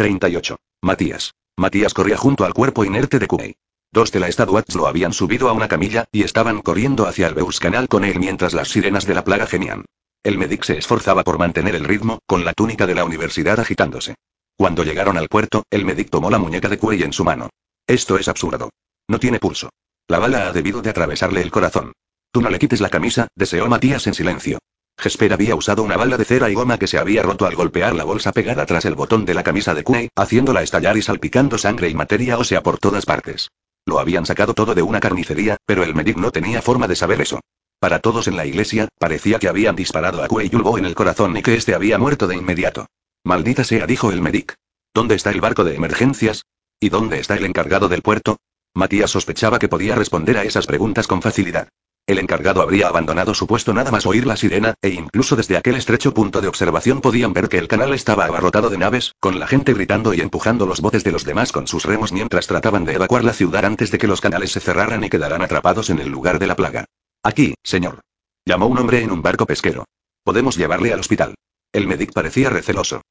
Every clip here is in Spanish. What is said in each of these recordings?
38. Matías. Matías corría junto al cuerpo inerte de Kuei. Dos de la Stadwatch lo habían subido a una camilla, y estaban corriendo hacia el Beurs Canal con él mientras las sirenas de la plaga gemían. El medic se esforzaba por mantener el ritmo, con la túnica de la universidad agitándose. Cuando llegaron al puerto, el medic tomó la muñeca de Kuei en su mano. Esto es absurdo. No tiene pulso. La bala ha debido de atravesarle el corazón. Tú no le quites la camisa, deseó Matías en silencio. Jesper había usado una bala de cera y goma que se había roto al golpear la bolsa pegada tras el botón de la camisa de Kuei, haciéndola estallar y salpicando sangre y materia ósea por todas partes. Lo habían sacado todo de una carnicería, pero el medic no tenía forma de saber eso. Para todos en la iglesia, parecía que habían disparado a Kuei Yulbo en el corazón y que este había muerto de inmediato. Maldita sea, dijo el medic. ¿Dónde está el barco de emergencias? ¿Y dónde está el encargado del puerto? Matías sospechaba que podía responder a esas preguntas con facilidad. El encargado habría abandonado su puesto nada más oír la sirena, e incluso desde aquel estrecho punto de observación podían ver que el canal estaba abarrotado de naves, con la gente gritando y empujando los botes de los demás con sus remos mientras trataban de evacuar la ciudad antes de que los canales se cerraran y quedaran atrapados en el lugar de la plaga. Aquí, señor. Llamó un hombre en un barco pesquero. Podemos llevarle al hospital. El medic parecía receloso.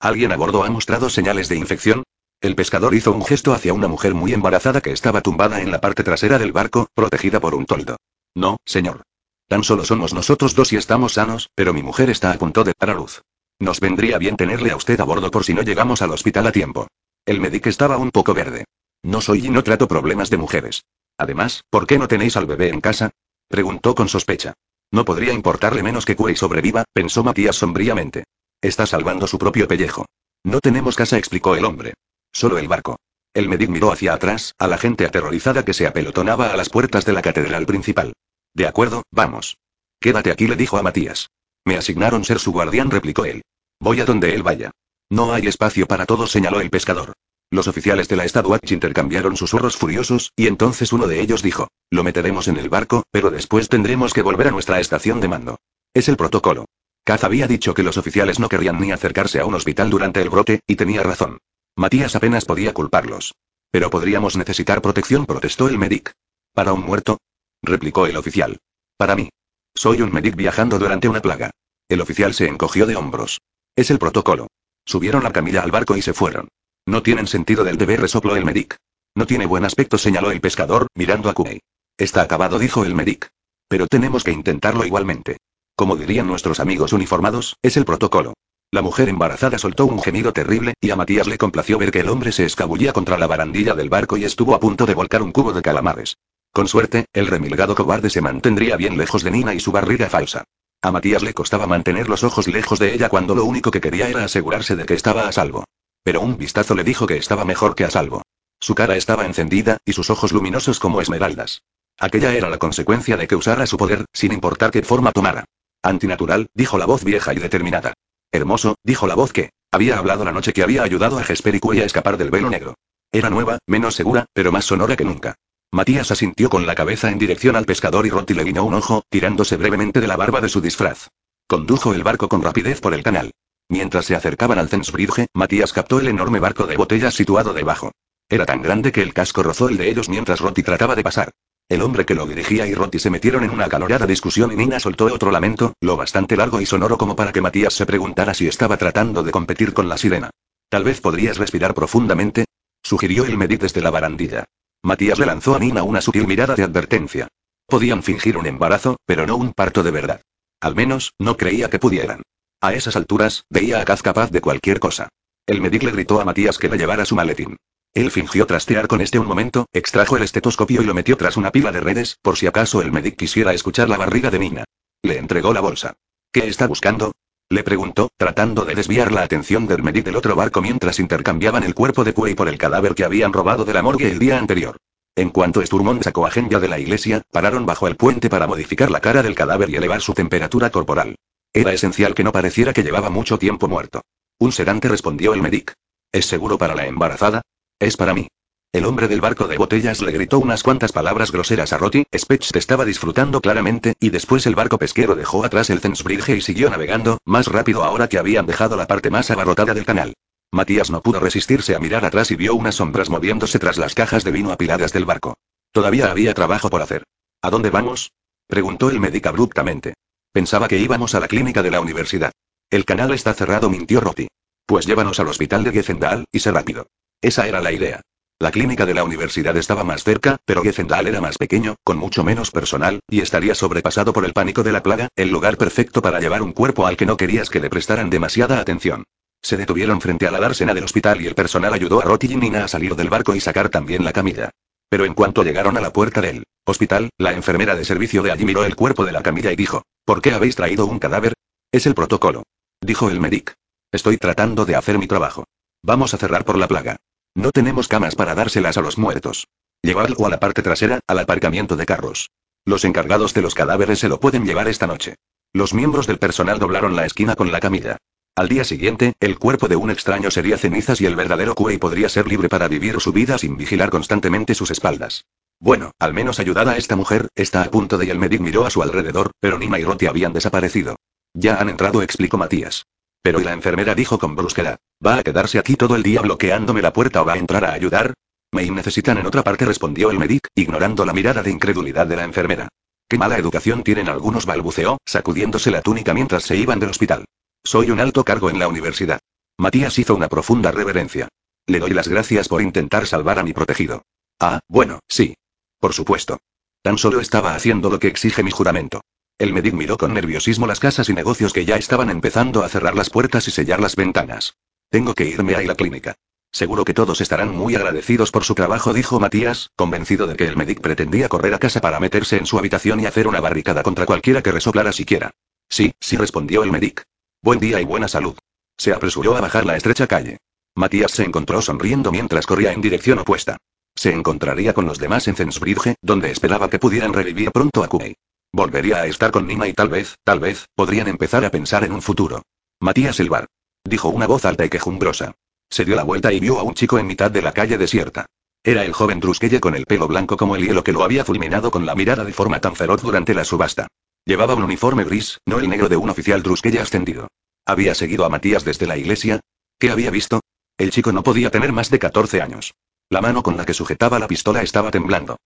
¿Alguien a bordo ha mostrado señales de infección? El pescador hizo un gesto hacia una mujer muy embarazada que estaba tumbada en la parte trasera del barco, protegida por un toldo. No, señor. Tan solo somos nosotros dos y estamos sanos, pero mi mujer está a punto de dar a luz. Nos vendría bien tenerle a usted a bordo por si no llegamos al hospital a tiempo. El médico estaba un poco verde. No soy y no trato problemas de mujeres. Además, ¿por qué no tenéis al bebé en casa? Preguntó con sospecha. No podría importarle menos que Kuei sobreviva, pensó Matías sombríamente. Está salvando su propio pellejo. No tenemos casa, explicó el hombre. Solo el barco. El medic miró hacia atrás, a la gente aterrorizada que se apelotonaba a las puertas de la catedral principal. De acuerdo, vamos. Quédate aquí, le dijo a Matías. Me asignaron ser su guardián, replicó él. Voy a donde él vaya. No hay espacio para todos, señaló el pescador. Los oficiales de la Stadwatch intercambiaron susurros furiosos, y entonces uno de ellos dijo, lo meteremos en el barco, pero después tendremos que volver a nuestra estación de mando. Es el protocolo. Kaz había dicho que los oficiales no querrían ni acercarse a un hospital durante el brote, y tenía razón. Matías apenas podía culparlos. Pero podríamos necesitar protección, protestó el medic. ¿Para un muerto? Replicó el oficial. Para mí. Soy un medic viajando durante una plaga. El oficial se encogió de hombros. Es el protocolo. Subieron la camilla al barco y se fueron. No tienen sentido del deber, resopló el medic. No tiene buen aspecto, señaló el pescador, mirando a Kuei. Está acabado, dijo el medic. Pero tenemos que intentarlo igualmente. Como dirían nuestros amigos uniformados, es el protocolo. La mujer embarazada soltó un gemido terrible, y a Matías le complació ver que el hombre se escabullía contra la barandilla del barco y estuvo a punto de volcar un cubo de calamares. Con suerte, el remilgado cobarde se mantendría bien lejos de Nina y su barriga falsa. A Matías le costaba mantener los ojos lejos de ella cuando lo único que quería era asegurarse de que estaba a salvo. Pero un vistazo le dijo que estaba mejor que a salvo. Su cara estaba encendida, y sus ojos luminosos como esmeraldas. Aquella era la consecuencia de que usara su poder, sin importar qué forma tomara. Antinatural, dijo la voz vieja y determinada. Hermoso, dijo la voz que había hablado la noche que había ayudado a Jesper y a escapar del velo negro. Era nueva, menos segura, pero más sonora que nunca. Matías asintió con la cabeza en dirección al pescador y Rotti le guiñó un ojo, tirándose brevemente de la barba de su disfraz. Condujo el barco con rapidez por el canal. Mientras se acercaban al Zensbridge, Matías captó el enorme barco de botellas situado debajo. Era tan grande que el casco rozó el de ellos mientras Rotti trataba de pasar. El hombre que lo dirigía y Rotti se metieron en una acalorada discusión y Nina soltó otro lamento, lo bastante largo y sonoro como para que Matías se preguntara si estaba tratando de competir con la sirena. Tal vez podrías respirar profundamente, sugirió el Medit desde la barandilla. Matías le lanzó a Nina una sutil mirada de advertencia. Podían fingir un embarazo, pero no un parto de verdad. Al menos, no creía que pudieran. A esas alturas, veía a Kaz capaz de cualquier cosa. El medic le gritó a Matías que le llevara su maletín. Él fingió trastear con este un momento, extrajo el estetoscopio y lo metió tras una pila de redes, por si acaso el medic quisiera escuchar la barriga de Nina. Le entregó la bolsa. ¿Qué está buscando? Le preguntó, tratando de desviar la atención del medic del otro barco mientras intercambiaban el cuerpo de Cuey por el cadáver que habían robado de la morgue el día anterior. En cuanto Sturmon sacó a Genya de la iglesia, pararon bajo el puente para modificar la cara del cadáver y elevar su temperatura corporal. Era esencial que no pareciera que llevaba mucho tiempo muerto. Un sedante respondió el medic. ¿Es seguro para la embarazada? Es para mí. El hombre del barco de botellas le gritó unas cuantas palabras groseras a Roti. Spetch estaba disfrutando claramente, y después el barco pesquero dejó atrás el Zensbridge y siguió navegando, más rápido ahora que habían dejado la parte más abarrotada del canal. Matías no pudo resistirse a mirar atrás y vio unas sombras moviéndose tras las cajas de vino apiladas del barco. Todavía había trabajo por hacer. ¿A dónde vamos? preguntó el médico abruptamente. Pensaba que íbamos a la clínica de la universidad. El canal está cerrado, mintió Roti. Pues llévanos al hospital de Geffendal, y sé rápido. Esa era la idea. La clínica de la universidad estaba más cerca, pero Geffendal era más pequeño, con mucho menos personal, y estaría sobrepasado por el pánico de la plaga, el lugar perfecto para llevar un cuerpo al que no querías que le prestaran demasiada atención. Se detuvieron frente a la dársena del hospital y el personal ayudó a Roti y Nina a salir del barco y sacar también la camilla. Pero en cuanto llegaron a la puerta del hospital, la enfermera de servicio de allí miró el cuerpo de la camilla y dijo, ¿por qué habéis traído un cadáver? Es el protocolo. Dijo el medic. Estoy tratando de hacer mi trabajo. Vamos a cerrar por la plaga. No tenemos camas para dárselas a los muertos. Llevadlo a la parte trasera, al aparcamiento de carros. Los encargados de los cadáveres se lo pueden llevar esta noche. Los miembros del personal doblaron la esquina con la camilla. Al día siguiente, el cuerpo de un extraño sería cenizas y el verdadero Kuei podría ser libre para vivir su vida sin vigilar constantemente sus espaldas. Bueno, al menos ayudada a esta mujer, está a punto de y el medic miró a su alrededor, pero Nima y Roti habían desaparecido. Ya han entrado, explicó Matías. Pero la enfermera dijo con brusquedad, ¿va a quedarse aquí todo el día bloqueándome la puerta o va a entrar a ayudar? Me necesitan en otra parte, respondió el medic, ignorando la mirada de incredulidad de la enfermera. Qué mala educación tienen algunos, balbuceó, sacudiéndose la túnica mientras se iban del hospital. Soy un alto cargo en la universidad. Matías hizo una profunda reverencia. Le doy las gracias por intentar salvar a mi protegido. Ah, bueno, sí. Por supuesto. Tan solo estaba haciendo lo que exige mi juramento. El medic miró con nerviosismo las casas y negocios que ya estaban empezando a cerrar las puertas y sellar las ventanas. Tengo que irme a la clínica. Seguro que todos estarán muy agradecidos por su trabajo, dijo Matías, convencido de que el medic pretendía correr a casa para meterse en su habitación y hacer una barricada contra cualquiera que resoplara siquiera. Sí, sí, respondió el medic. Buen día y buena salud. Se apresuró a bajar la estrecha calle. Matías se encontró sonriendo mientras corría en dirección opuesta. Se encontraría con los demás en Zensbridge, donde esperaba que pudieran revivir pronto a Kuei. Volvería a estar con Nima y tal vez, tal vez, podrían empezar a pensar en un futuro. Matías el bar. Dijo una voz alta y quejumbrosa. Se dio la vuelta y vio a un chico en mitad de la calle desierta. Era el joven Druskelle con el pelo blanco como el hielo que lo había fulminado con la mirada de forma tan feroz durante la subasta. Llevaba un uniforme gris, no el negro de un oficial Druskelle ascendido. ¿Había seguido a Matías desde la iglesia? ¿Qué había visto? El chico no podía tener más de 14 años. La mano con la que sujetaba la pistola estaba temblando.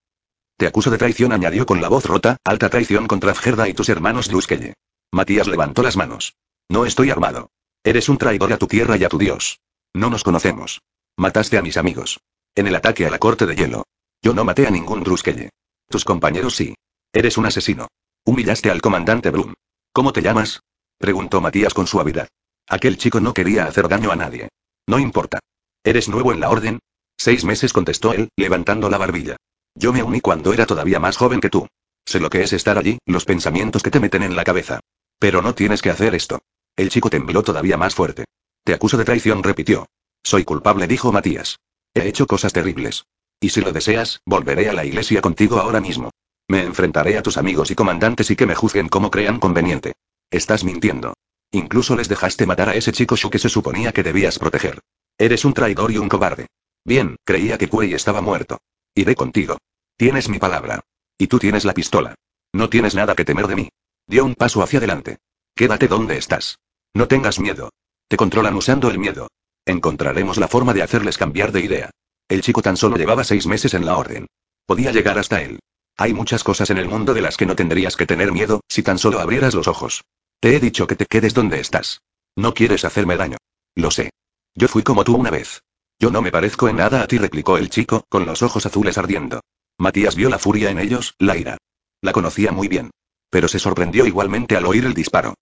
Te acuso de traición, añadió con la voz rota, alta traición contra Fgerda y tus hermanos Druskelle. Matías levantó las manos. No estoy armado. Eres un traidor a tu tierra y a tu dios. No nos conocemos. Mataste a mis amigos. En el ataque a la corte de hielo. Yo no maté a ningún Druskelle. Tus compañeros sí. Eres un asesino. Humillaste al comandante Bloom. ¿Cómo te llamas? Preguntó Matías con suavidad. Aquel chico no quería hacer daño a nadie. No importa. ¿Eres nuevo en la orden? Seis meses contestó él, levantando la barbilla. Yo me uní cuando era todavía más joven que tú. Sé lo que es estar allí, los pensamientos que te meten en la cabeza. Pero no tienes que hacer esto. El chico tembló todavía más fuerte. Te acuso de traición, repitió. Soy culpable, dijo Matías. He hecho cosas terribles. Y si lo deseas, volveré a la iglesia contigo ahora mismo. Me enfrentaré a tus amigos y comandantes y que me juzguen como crean conveniente. Estás mintiendo. Incluso les dejaste matar a ese chico Shu que se suponía que debías proteger. Eres un traidor y un cobarde. Bien, creía que Kuei estaba muerto. Iré contigo. Tienes mi palabra. Y tú tienes la pistola. No tienes nada que temer de mí. Dio un paso hacia adelante. Quédate donde estás. No tengas miedo. Te controlan usando el miedo. Encontraremos la forma de hacerles cambiar de idea. El chico tan solo llevaba seis meses en la orden. Podía llegar hasta él. Hay muchas cosas en el mundo de las que no tendrías que tener miedo, si tan solo abrieras los ojos. Te he dicho que te quedes donde estás. No quieres hacerme daño. Lo sé. Yo fui como tú una vez. Yo no me parezco en nada a ti, replicó el chico, con los ojos azules ardiendo. Matías vio la furia en ellos, la ira. La conocía muy bien. Pero se sorprendió igualmente al oír el disparo.